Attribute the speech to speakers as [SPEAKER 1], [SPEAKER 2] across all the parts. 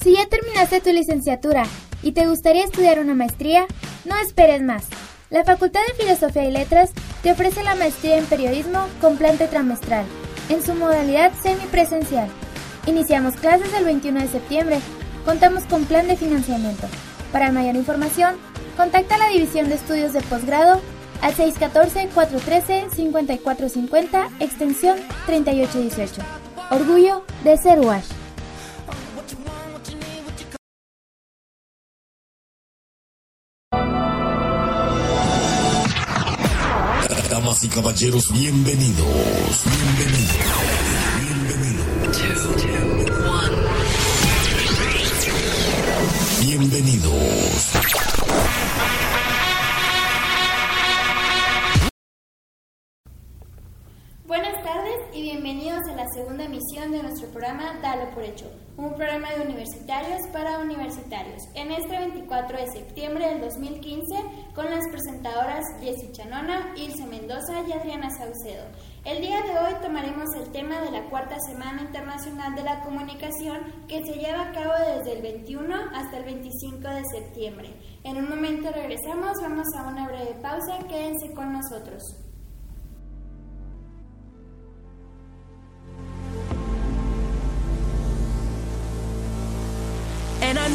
[SPEAKER 1] Si ya terminaste tu licenciatura y te gustaría estudiar una maestría, no esperes más. La Facultad de Filosofía y Letras te ofrece la maestría en periodismo con plan trimestral, en su modalidad semipresencial. Iniciamos clases el 21 de septiembre. Contamos con plan de financiamiento. Para mayor información, contacta a la División de Estudios de Posgrado al 614-413-5450, extensión 3818. Orgullo de ser WASH.
[SPEAKER 2] Damas y caballeros, bienvenidos, bienvenidos, bienvenidos. Bienvenidos.
[SPEAKER 1] Y bienvenidos a la segunda emisión de nuestro programa Dalo por Hecho, un programa de universitarios para universitarios. En este 24 de septiembre del 2015, con las presentadoras Jessie Chanona, Ilse Mendoza y Adriana Saucedo. El día de hoy tomaremos el tema de la cuarta Semana Internacional de la Comunicación que se lleva a cabo desde el 21 hasta el 25 de septiembre. En un momento regresamos, vamos a una breve pausa, quédense con nosotros.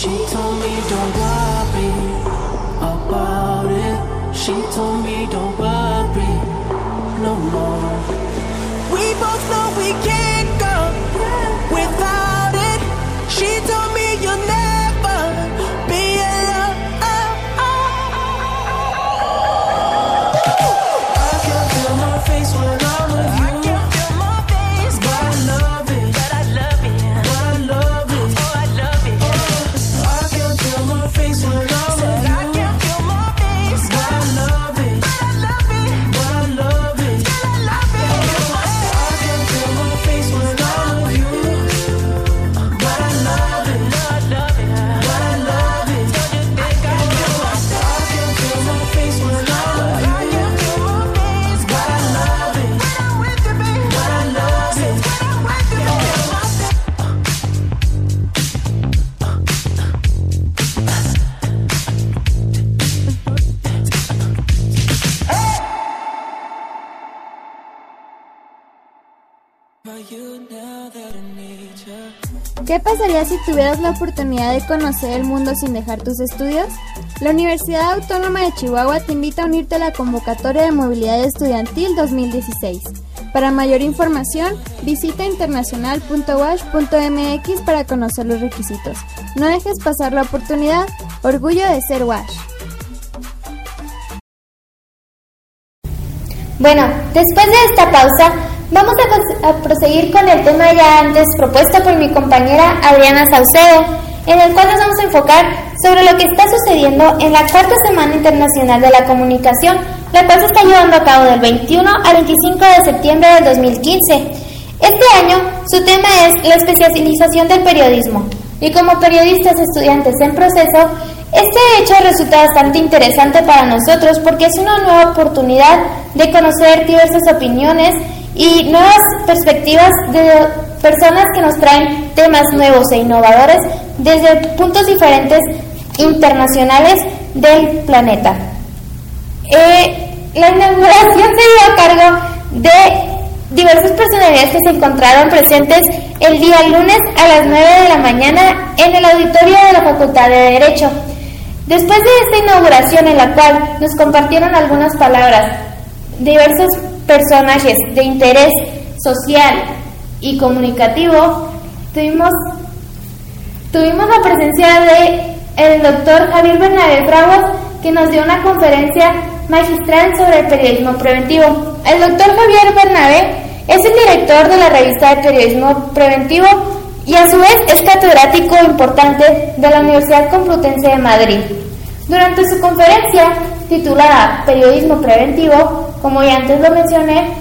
[SPEAKER 3] She told me don't worry about it. She told me don't worry no more. We both know we can't go without it. She told
[SPEAKER 1] ¿Qué pasaría si tuvieras la oportunidad de conocer el mundo sin dejar tus estudios? La Universidad Autónoma de Chihuahua te invita a unirte a la convocatoria de movilidad estudiantil 2016. Para mayor información, visita internacional.wash.mx para conocer los requisitos. No dejes pasar la oportunidad. Orgullo de ser Wash.
[SPEAKER 4] Bueno, después de esta pausa, vamos a, a, proseguir con el tema ya antes propuesto por mi compañera Adriana Saucedo, en el cual nos vamos a enfocar sobre lo que está sucediendo en la cuarta Semana Internacional de la Comunicación, la cual se está llevando a cabo del 21 al 25 de septiembre del 2015. Este año su tema es la especialización del periodismo y como periodistas estudiantes en proceso, este hecho resulta bastante interesante para nosotros porque es una nueva oportunidad de conocer diversas opiniones y nuevas perspectivas de personas que nos traen temas nuevos e innovadores desde puntos diferentes internacionales del planeta. Eh, la inauguración se dio a cargo de diversas personalidades que se encontraron presentes el día lunes a las 9 de la mañana en el auditorio de la Facultad de Derecho. Después de esta inauguración en la cual nos compartieron algunas palabras diversos personajes de interés social y comunicativo, tuvimos, tuvimos la presencia de el doctor Javier Bernabé Bravos, que nos dio una conferencia magistral sobre el periodismo preventivo. El doctor Javier Bernabé es el director de la revista de periodismo preventivo y a su vez es catedrático importante de la Universidad Complutense de Madrid. Durante su conferencia titulada Periodismo Preventivo, como ya antes lo mencioné,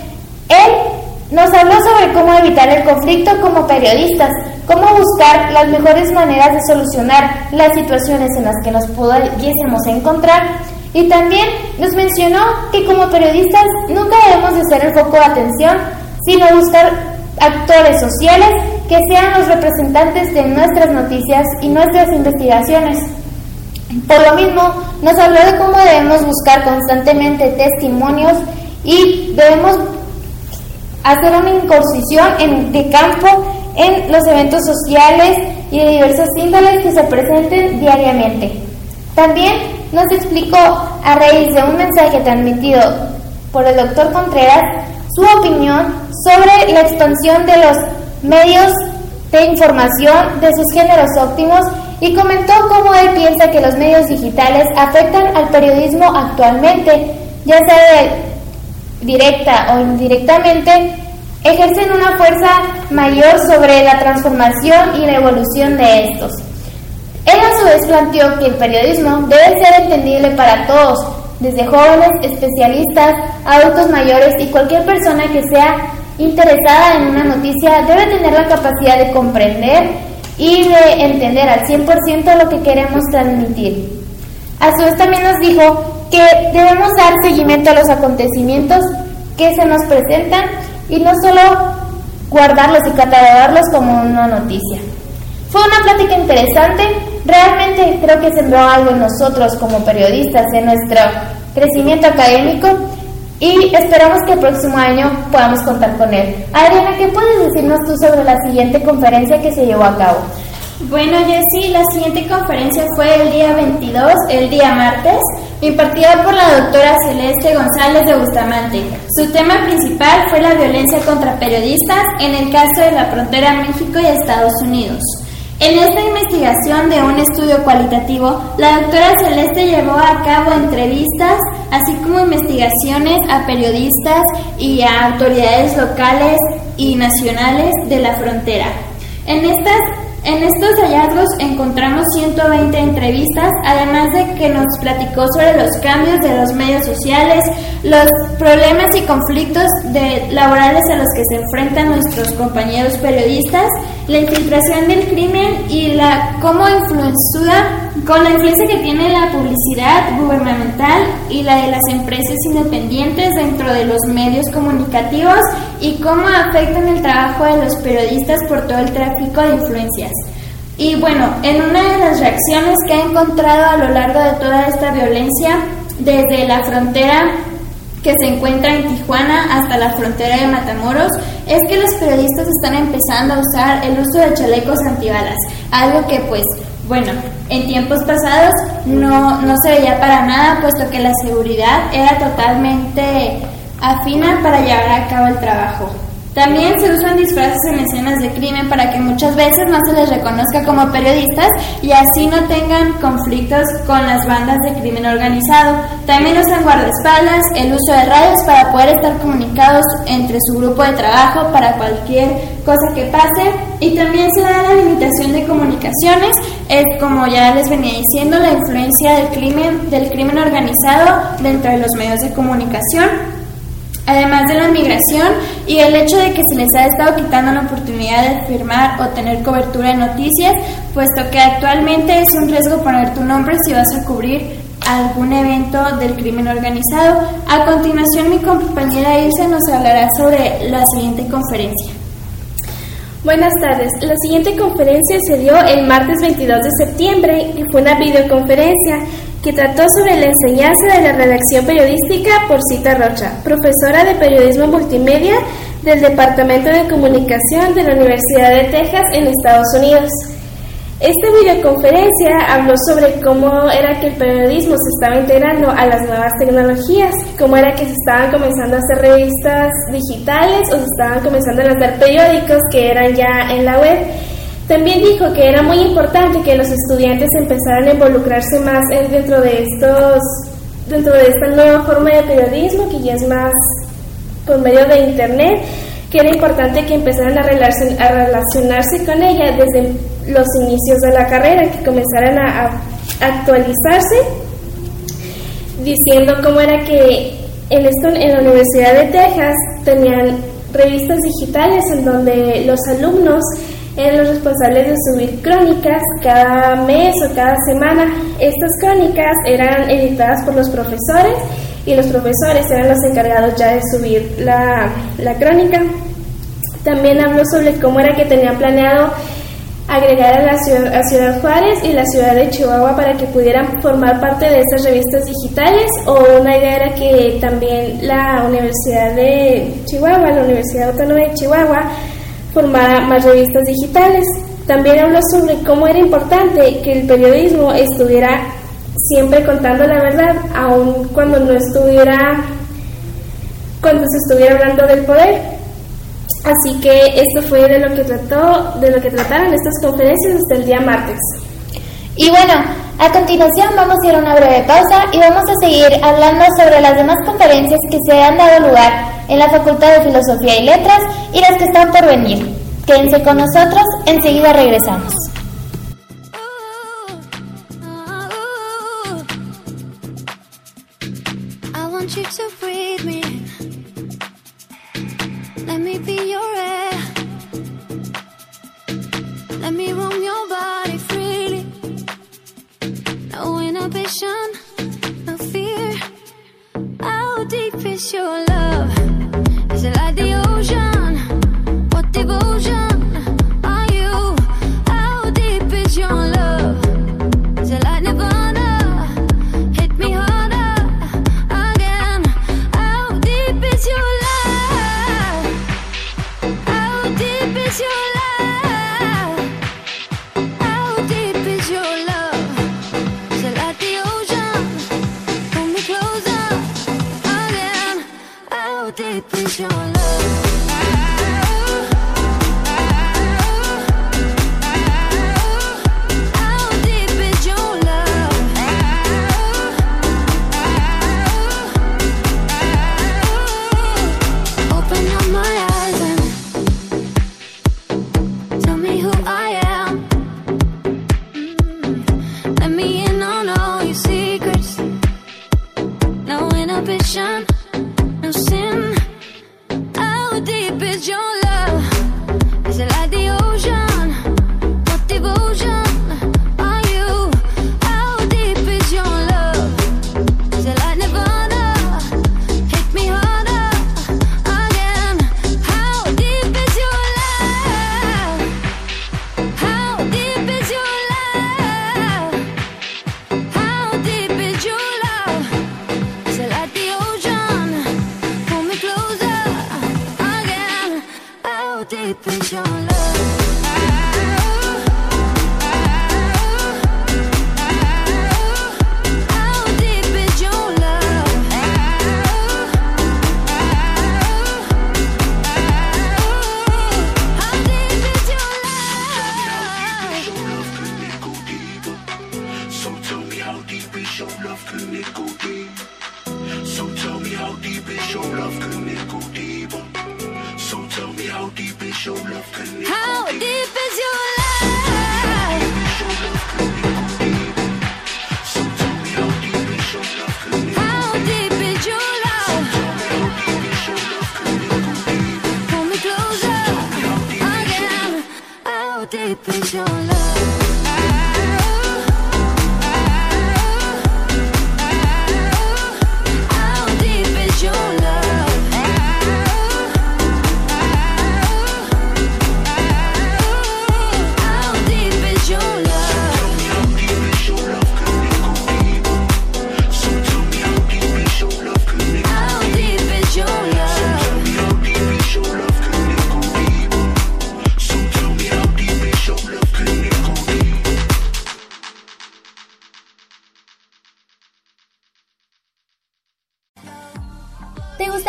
[SPEAKER 4] él nos habló sobre cómo evitar el conflicto como periodistas, cómo buscar las mejores maneras de solucionar las situaciones en las que nos pudiésemos encontrar y también nos mencionó que como periodistas nunca debemos de ser el foco de atención, sino buscar actores sociales que sean los representantes de nuestras noticias y nuestras investigaciones. Por lo mismo, nos habló de cómo debemos buscar constantemente testimonios y debemos hacer una incursión en, de campo en los eventos sociales y de diversas índoles que se presenten diariamente. También nos explicó, a raíz de un mensaje transmitido por el doctor Contreras, su opinión sobre la expansión de los medios de información de sus géneros óptimos y comentó cómo él piensa que los medios digitales afectan al periodismo actualmente, ya sea directa o indirectamente, ejercen una fuerza mayor sobre la transformación y la evolución de estos. Él a su vez planteó que el periodismo debe ser entendible para todos, desde jóvenes, especialistas, adultos mayores y cualquier persona que sea interesada en una noticia debe tener la capacidad de comprender y de entender al 100% lo que queremos transmitir. A su vez también nos dijo que debemos dar seguimiento a los acontecimientos que se nos presentan y no solo guardarlos y catalogarlos como una noticia. Fue una plática interesante, realmente creo que sembró algo en nosotros como periodistas, en nuestro crecimiento académico y esperamos que el próximo año podamos contar con él. Adriana, ¿qué puedes decirnos tú sobre la siguiente conferencia que se llevó a cabo?
[SPEAKER 1] Bueno, Jessy, la siguiente conferencia fue el día 22, el día martes, impartida por la doctora Celeste González de Bustamante. Su tema principal fue la violencia contra periodistas en el caso de la frontera México y Estados Unidos. En esta investigación de un estudio cualitativo, la doctora Celeste llevó a cabo entrevistas, así como investigaciones a periodistas y a autoridades locales y nacionales de la frontera. En estas en estos hallazgos encontramos 120 entrevistas, además de que nos platicó sobre los cambios de los medios sociales, los problemas y conflictos de, laborales a los que se enfrentan nuestros compañeros periodistas, la infiltración del crimen y la cómo influencia con la influencia que tiene la publicidad gubernamental y la de las empresas independientes dentro de los medios comunicativos y cómo afectan el trabajo de los periodistas por todo el tráfico de influencias. Y bueno, en una de las reacciones que he encontrado a lo largo de toda esta violencia, desde la frontera que se encuentra en Tijuana hasta la frontera de Matamoros, es que los periodistas están empezando a usar el uso de chalecos antibalas, algo que pues bueno, en tiempos pasados no, no se veía para nada, puesto que la seguridad era totalmente afina para llevar a cabo el trabajo. También se usan disfraces en escenas de crimen para que muchas veces no se les reconozca como periodistas y así no tengan conflictos con las bandas de crimen organizado. También usan guardaespaldas, el uso de radios para poder estar comunicados entre su grupo de trabajo para cualquier cosa que pase y también se da la limitación de comunicaciones, es como ya les venía diciendo la influencia del crimen del crimen organizado dentro de los medios de comunicación además de la migración y el hecho de que se les ha estado quitando la oportunidad de firmar o tener cobertura en noticias, puesto que actualmente es un riesgo poner tu nombre si vas a cubrir algún evento del crimen organizado. A continuación, mi compañera Ilse nos hablará sobre la siguiente conferencia.
[SPEAKER 5] Buenas tardes. La siguiente conferencia se dio el martes 22 de septiembre y fue una videoconferencia que trató sobre la enseñanza de la redacción periodística por Cita Rocha, profesora de periodismo multimedia del Departamento de Comunicación de la Universidad de Texas en Estados Unidos. Esta videoconferencia habló sobre cómo era que el periodismo se estaba integrando a las nuevas tecnologías, cómo era que se estaban comenzando a hacer revistas digitales o se estaban comenzando a lanzar periódicos que eran ya en la web. También dijo que era muy importante que los estudiantes empezaran a involucrarse más dentro de estos dentro de esta nueva forma de periodismo que ya es más por medio de internet, que era importante que empezaran a, relacionarse con ella desde los inicios de la carrera, que comenzaran a, actualizarse, diciendo cómo era que en, esto, en la Universidad de Texas tenían revistas digitales en donde los alumnos eran los responsables de subir crónicas cada mes o cada semana. Estas crónicas eran editadas por los profesores y los profesores eran los encargados ya de subir la, la crónica. También habló sobre cómo era que tenían planeado agregar a la ciudad, a ciudad Juárez y la ciudad de Chihuahua para que pudieran formar parte de estas revistas digitales o una idea era que también la Universidad de Chihuahua, la Universidad Autónoma de Chihuahua, formara más revistas digitales. También habló sobre cómo era importante que el periodismo estuviera siempre contando la verdad, aun cuando no estuviera, cuando se estuviera hablando del poder. Así que esto fue de lo que trató, de lo que trataron estas conferencias hasta el día martes.
[SPEAKER 6] Y bueno, a continuación vamos a ir a una breve pausa y vamos a seguir hablando sobre las demás conferencias que se han dado lugar en la Facultad de Filosofía y Letras y las que están por venir. Quédense con nosotros, enseguida regresamos.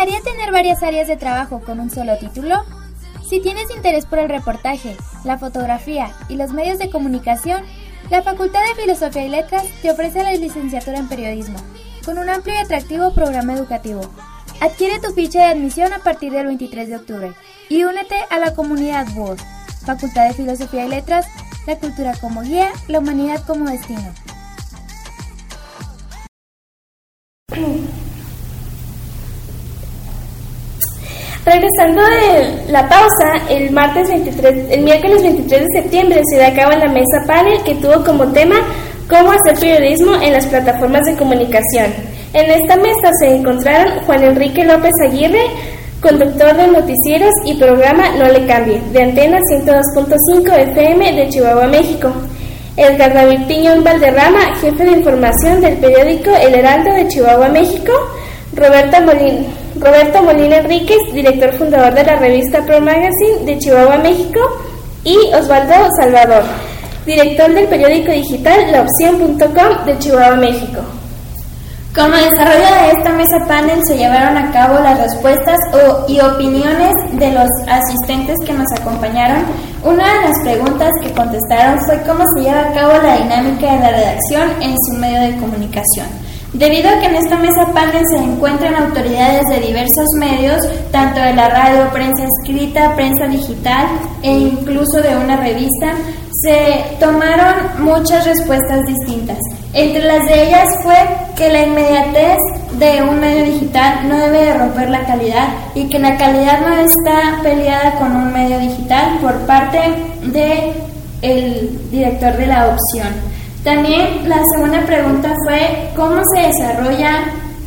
[SPEAKER 4] Gustaría tener varias áreas de trabajo con un solo título? Si tienes interés por el reportaje, la fotografía y los medios de comunicación, la Facultad de Filosofía y Letras te ofrece la licenciatura en periodismo, con un amplio y atractivo programa educativo. Adquiere tu ficha de admisión a partir del 23 de octubre y únete a la comunidad WOD, Facultad de Filosofía y Letras, la cultura como guía, la humanidad como destino.
[SPEAKER 5] Regresando de la pausa, el martes 23, el miércoles 23 de septiembre se da a cabo la mesa panel que tuvo como tema cómo hacer periodismo en las plataformas de comunicación. En esta mesa se encontraron Juan Enrique López Aguirre, conductor de noticieros y programa No le cambie, de Antena 102.5 FM de Chihuahua, México. Edgar David Piñón Valderrama, jefe de información del periódico El Heraldo de Chihuahua, México. Roberto Molina, Roberto Molina Enríquez, director fundador de la revista Pro Magazine de Chihuahua, México. Y Osvaldo Salvador, director del periódico digital laopción.com de Chihuahua, México.
[SPEAKER 1] Como desarrollo de esta mesa panel se llevaron a cabo las respuestas o- y opiniones de los asistentes que nos acompañaron. Una de las preguntas que contestaron fue cómo se lleva a cabo la dinámica de la redacción en su medio de comunicación. Debido a que en esta mesa panel se encuentran autoridades de diversos medios, tanto de la radio, prensa escrita, prensa digital e incluso de una revista, se tomaron muchas respuestas distintas. Entre las de ellas fue que la inmediatez de un medio digital no debe de romper la calidad y que la calidad no está peleada con un medio digital por parte de el director de la opción. También la segunda pregunta fue cómo se desarrolla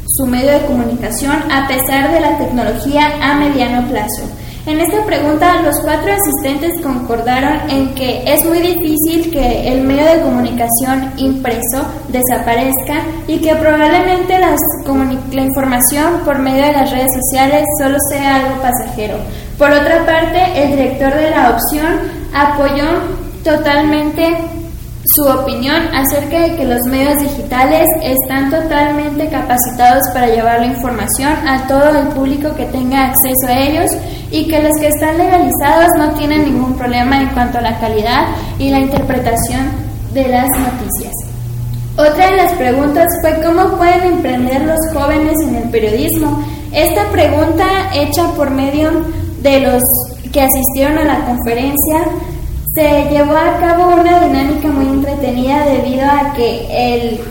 [SPEAKER 1] su medio de comunicación a pesar de la tecnología a mediano plazo. En esta pregunta los cuatro asistentes concordaron en que es muy difícil que el medio de comunicación impreso desaparezca y que probablemente las la información por medio de las redes sociales solo sea algo pasajero. Por otra parte, el director de la opción apoyó totalmente su opinión acerca de que los medios digitales están totalmente capacitados para llevar la información a todo el público que tenga acceso a ellos y que los que están legalizados no tienen ningún problema en cuanto a la calidad y la interpretación de las noticias. Otra de las preguntas fue cómo pueden emprender los jóvenes en el periodismo. Esta pregunta hecha por medio de los que asistieron a la conferencia se llevó a cabo una dinámica muy entretenida debido a que el,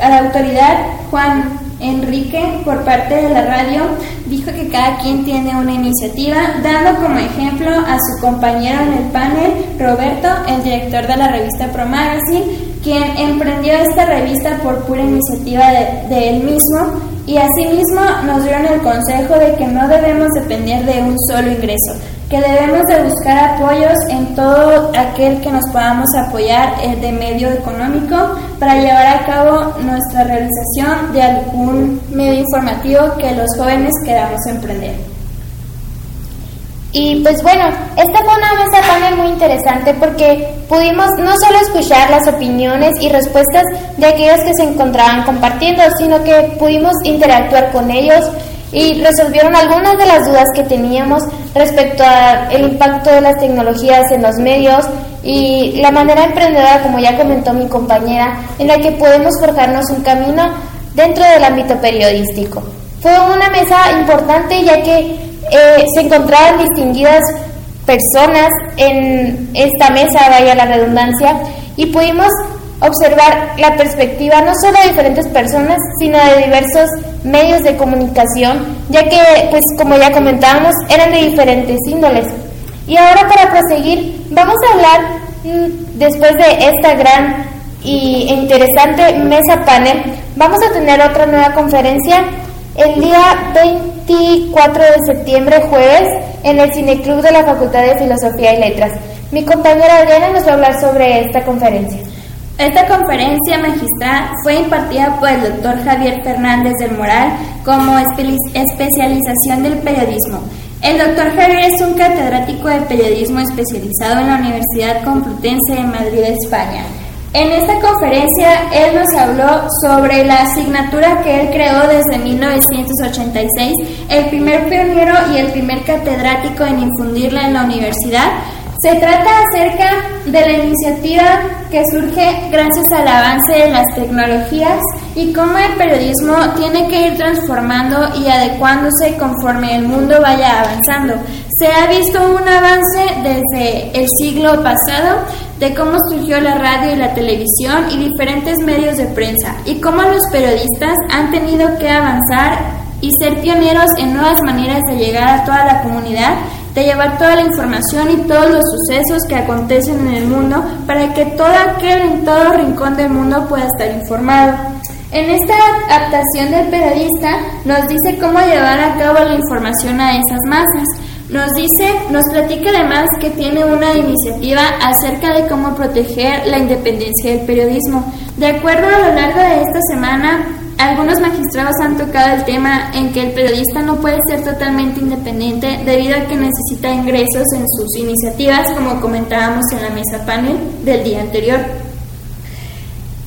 [SPEAKER 1] a la autoridad Juan Enrique por parte de la radio dijo que cada quien tiene una iniciativa, dando como ejemplo a su compañero en el panel, Roberto, el director de la revista Pro Magazine, quien emprendió esta revista por pura iniciativa de, de él mismo y asimismo nos dieron el consejo de que no debemos depender de un solo ingreso, que debemos de buscar apoyos en todo aquel que nos podamos apoyar eh, de medio económico para llevar a cabo nuestra realización de algún medio informativo que los jóvenes queramos emprender.
[SPEAKER 4] Y pues bueno, esta fue una mesa panel muy interesante porque pudimos no solo escuchar las opiniones y respuestas de aquellos que se encontraban compartiendo, sino que pudimos interactuar con ellos y resolvieron algunas de las dudas que teníamos respecto al impacto de las tecnologías en los medios y la manera emprendedora, como ya comentó mi compañera, en la que podemos forjarnos un camino dentro del ámbito periodístico. Fue una mesa importante ya que eh, se encontraban distinguidas personas en esta mesa, vaya la redundancia, y pudimos observar la perspectiva no solo de diferentes personas, sino de diversos medios de comunicación, ya que, pues como ya comentábamos, eran de diferentes índoles. Y ahora para proseguir, vamos a hablar mm, después de esta gran y interesante mesa panel, vamos a tener otra nueva conferencia el día 24 de septiembre, jueves, en el Cineclub de la Facultad de Filosofía y Letras. Mi compañera Adriana nos va a hablar sobre esta conferencia.
[SPEAKER 1] Esta conferencia magistral fue impartida por el doctor Javier Fernández del Moral como espe- especialización del periodismo. El doctor Javier es un catedrático de periodismo especializado en la Universidad Complutense de Madrid, España. En esta conferencia él nos habló sobre la asignatura que él creó desde 1986, el primer pionero y el primer catedrático en infundirla en la universidad. Se trata acerca de la iniciativa que surge gracias al avance de las tecnologías y cómo el periodismo tiene que ir transformando y adecuándose conforme el mundo vaya avanzando. Se ha visto un avance desde el siglo pasado de cómo surgió la radio y la televisión y diferentes medios de prensa y cómo los periodistas han tenido que avanzar y ser pioneros en nuevas maneras de llegar a toda la comunidad, de llevar toda la información y todos los sucesos que acontecen en el mundo para que todo aquel en todo rincón del mundo pueda estar informado. En esta adaptación del periodista nos dice cómo llevar a cabo la información a esas masas. Nos dice, nos platica además que tiene una iniciativa acerca de cómo proteger la independencia del periodismo. De acuerdo a lo largo de esta semana, algunos magistrados han tocado el tema en que el periodista no puede ser totalmente independiente debido a que necesita ingresos en sus iniciativas, como comentábamos en la mesa panel del día anterior.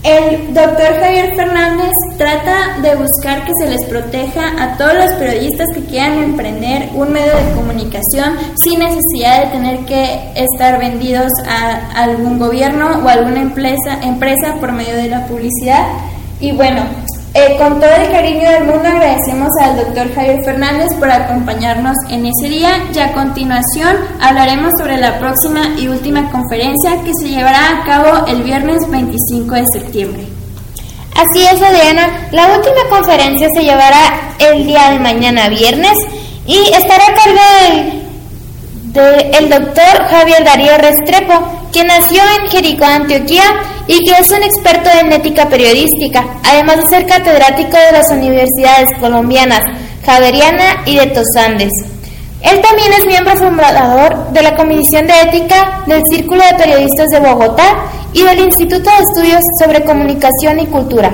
[SPEAKER 1] El doctor Javier Fernández trata de buscar que se les proteja a todos los periodistas que quieran emprender un medio de comunicación sin necesidad de tener que estar vendidos a algún gobierno o alguna empresa, por medio de la publicidad. Y bueno, eh, con todo el cariño del mundo agradecemos al doctor Javier Fernández por acompañarnos en ese día y a continuación hablaremos sobre la próxima y última conferencia que se llevará a cabo el viernes 25 de septiembre.
[SPEAKER 4] Así es, Adriana. La última conferencia se llevará el día de mañana viernes y estará a cargo del de, doctor Javier Darío Restrepo, quien nació en Jericó, Antioquia, y que es un experto en ética periodística, además de ser catedrático de las universidades colombianas Javeriana y de Tosandes. Él también es miembro fundador de la Comisión de Ética del Círculo de Periodistas de Bogotá y del Instituto de Estudios sobre Comunicación y Cultura.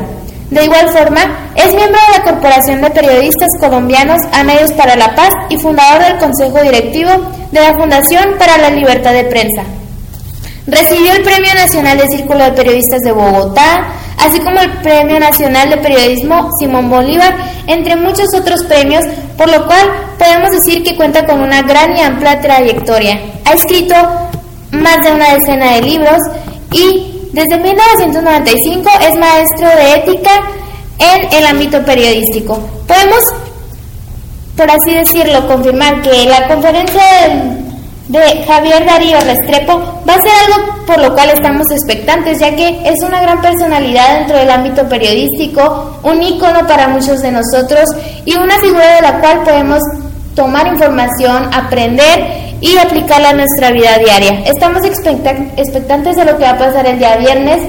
[SPEAKER 4] De igual forma, es miembro de la Corporación de Periodistas Colombianos a Medios para la Paz y fundador del Consejo Directivo de la Fundación para la Libertad de Prensa. Recibió el Premio Nacional del Círculo de Periodistas de Bogotá, así como el Premio Nacional de Periodismo Simón Bolívar, entre muchos otros premios, por lo cual podemos decir que cuenta con una gran y amplia trayectoria. Ha escrito más de una decena de libros y desde 1995 es maestro de ética en el ámbito periodístico. Podemos, por así decirlo, confirmar que la conferencia del de Javier Darío Restrepo va a ser algo por lo cual estamos expectantes, ya que es una gran personalidad dentro del ámbito periodístico, un ícono para muchos de nosotros y una figura de la cual podemos tomar información, aprender y aplicarla a nuestra vida diaria. Estamos expectantes de lo que va a pasar el día viernes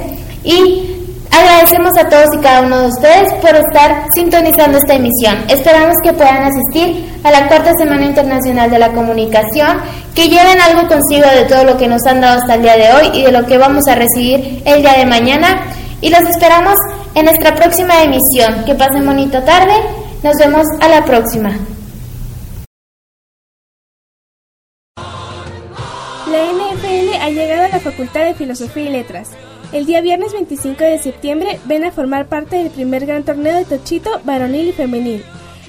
[SPEAKER 4] y Agradecemos a todos y cada uno de ustedes por estar sintonizando esta emisión. Esperamos que puedan asistir a la cuarta Semana Internacional de la Comunicación, que lleven algo consigo de todo lo que nos han dado hasta el día de hoy y de lo que vamos a recibir el día de mañana. Y los esperamos en nuestra próxima emisión. Que pasen bonita tarde. Nos vemos a la próxima.
[SPEAKER 5] La NFL ha llegado a la Facultad de Filosofía y Letras. El día viernes 25 de septiembre ven a formar parte del primer gran torneo de tochito varonil y femenil.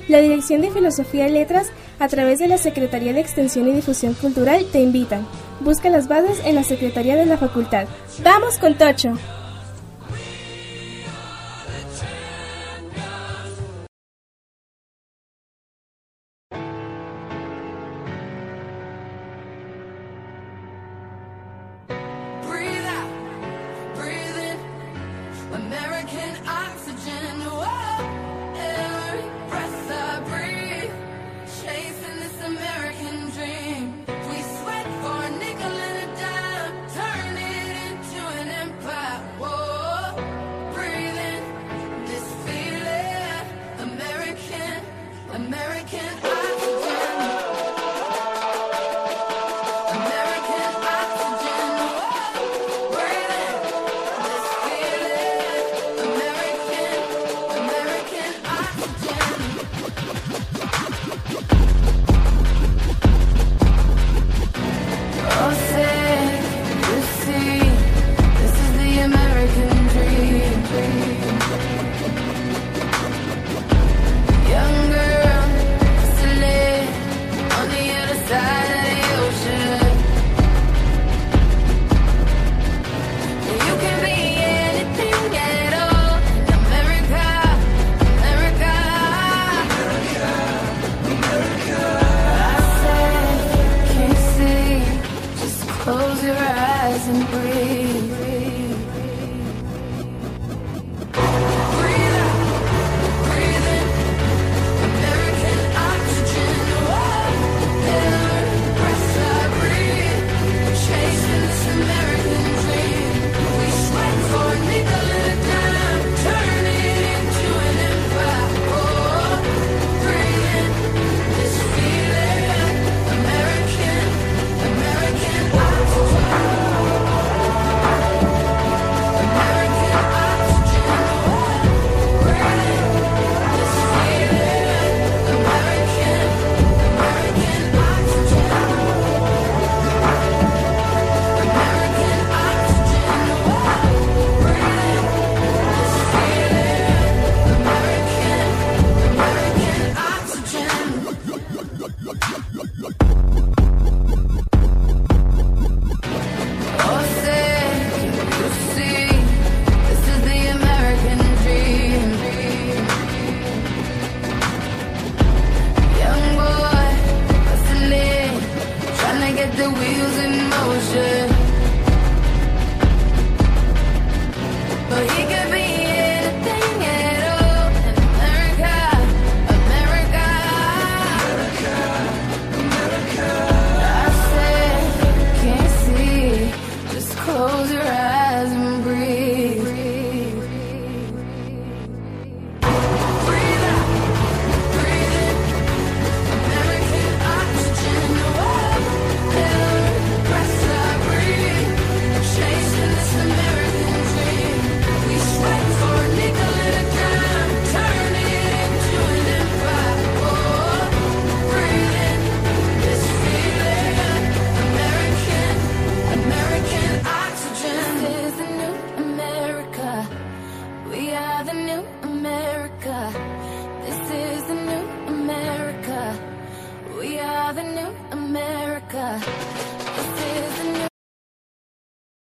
[SPEAKER 5] La Dirección de Filosofía y Letras, a través de la Secretaría de Extensión y Difusión Cultural, te invitan. Busca las bases en la Secretaría de la Facultad. ¡Vamos con Tocho!
[SPEAKER 7] even I